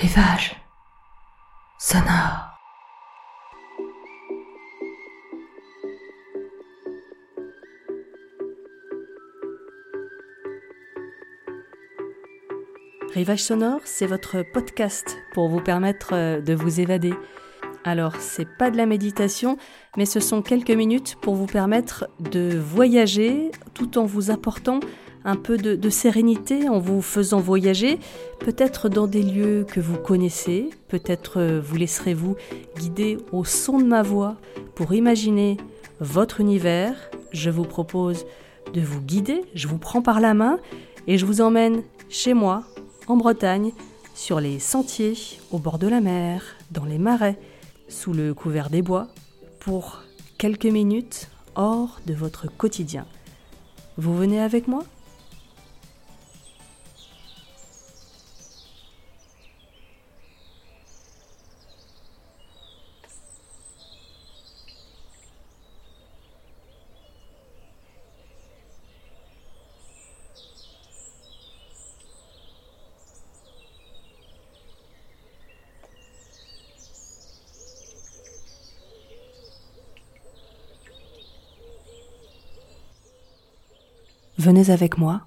Rivage sonore. Rivage sonore, c'est votre podcast pour vous permettre euh, de vous évader. Alors, c'est pas de la méditation, mais ce sont quelques minutes pour vous permettre de voyager tout en vous apportant un peu de, sérénité, en vous faisant voyager, peut-être dans des lieux que vous connaissez, peut-être euh, vous laisserez-vous guider au son de ma voix pour imaginer votre univers. Je vous propose de vous guider, je vous prends par la main et je vous emmène chez moi, en Bretagne, sur les sentiers, au bord de la mer, dans les marais, sous le couvert des bois, pour quelques minutes hors de votre quotidien. Vous venez avec moi? Venez avec moi.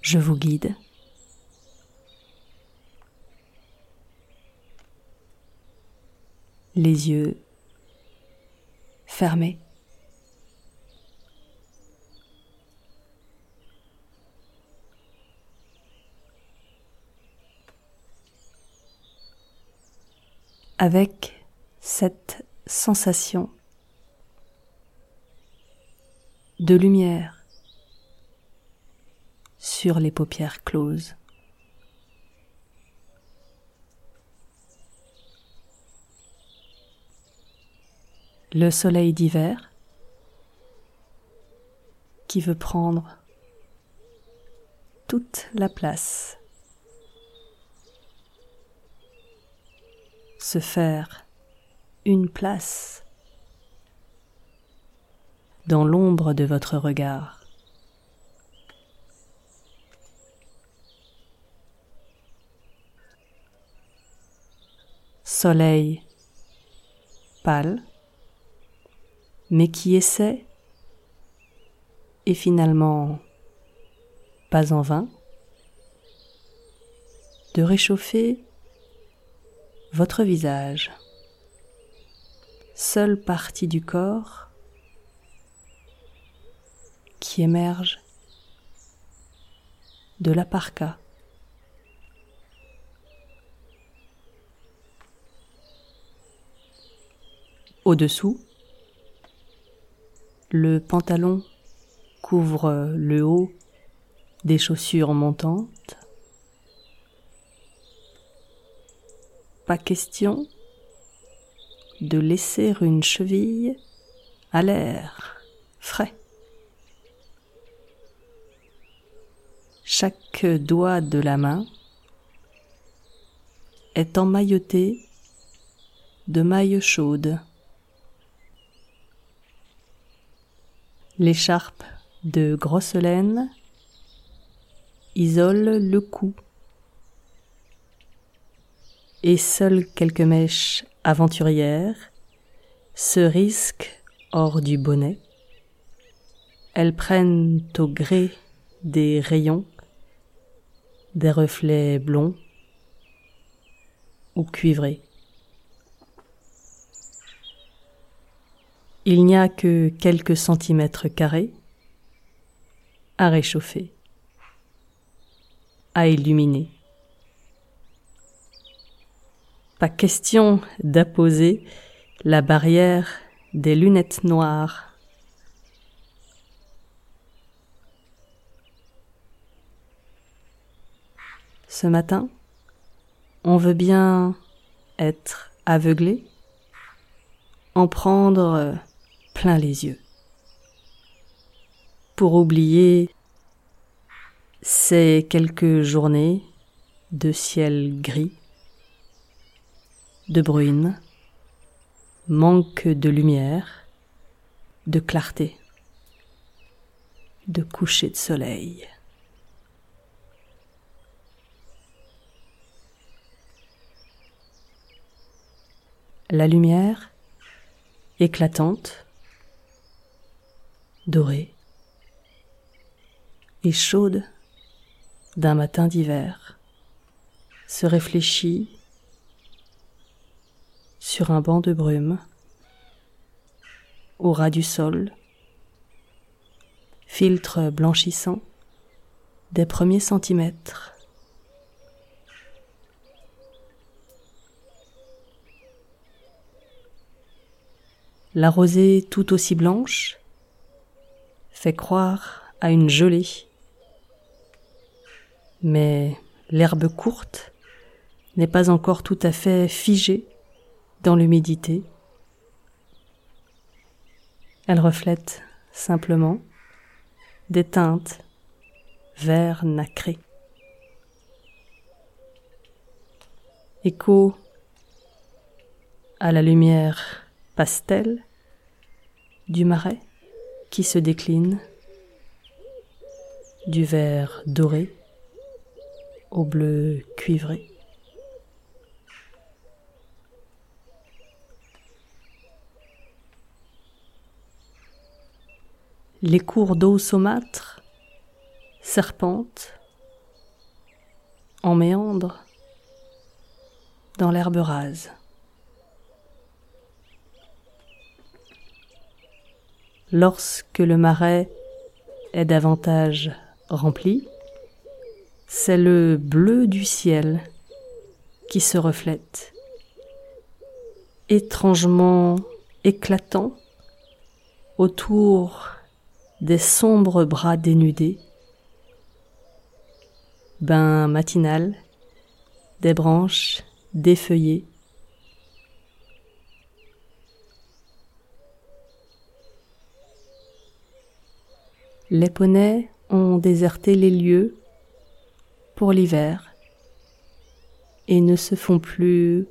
Je vous guide. Les yeux fermés. Avec cette sensation de lumière sur les paupières closes. Le soleil d'hiver qui veut prendre toute la place, se faire une place dans l'ombre de votre regard. Soleil pâle, mais qui essaie, et finalement pas en vain, de réchauffer votre visage seule partie du corps qui émerge de la parka. Au-dessous, le pantalon couvre le haut des chaussures montantes. Pas question de laisser une cheville à l'air frais. Chaque doigt de la main est emmailloté de mailles chaudes. L'écharpe de grosse laine isole le cou et seules quelques mèches aventurières se risquent hors du bonnet. Elles prennent au gré des rayons des reflets blonds ou cuivrés. Il n'y a que quelques centimètres carrés à réchauffer, à illuminer. Pas question d'apposer la barrière des lunettes noires. Ce matin, on veut bien être aveuglé, en prendre plein les yeux, pour oublier ces quelques journées de ciel gris de bruine, manque de lumière, de clarté. de coucher de soleil. La lumière, éclatante, dorée et chaude d'un matin d'hiver, se réfléchit sur un banc de brume, au ras du sol, filtre blanchissant des premiers centimètres. La rosée tout aussi blanche fait croire à une gelée. Mais l'herbe courte n'est pas encore tout à fait figée dans l'humidité. Elle reflète simplement des teintes vert nacré. Écho à la lumière pastel du marais qui se décline du vert doré au bleu cuivré. Les cours d'eau saumâtre serpentent en méandre dans l'herbe rase. Lorsque le marais est davantage rempli, c'est le bleu du ciel qui se reflète, étrangement éclatant autour des sombres bras dénudés, bain matinal, des branches défeuillées. Les poneys ont déserté les lieux pour l'hiver et ne se font plus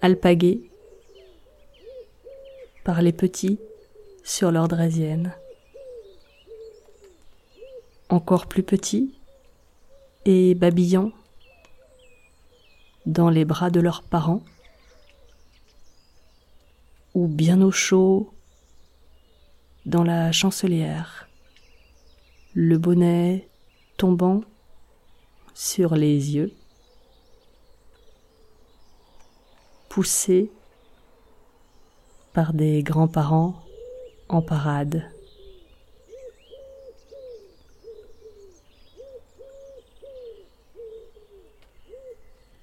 alpaguer par les petits sur leur draisienne. Encore plus petits et babillants dans les bras de leurs parents ou bien au chaud dans la chancelière le bonnet tombant sur les yeux, poussé par des grands-parents en parade.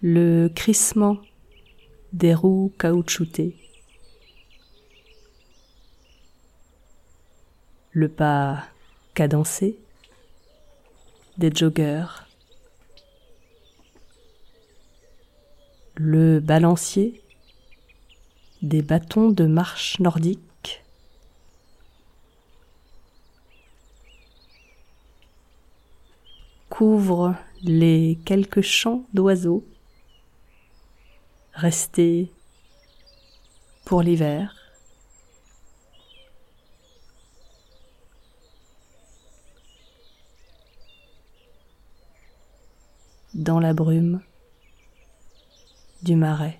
Le crissement des roues caoutchoutées. Le pas cadencé des joggeurs, le balancier des bâtons de marche nordique, couvre les quelques chants d'oiseaux restés pour l'hiver. dans la brume du marais.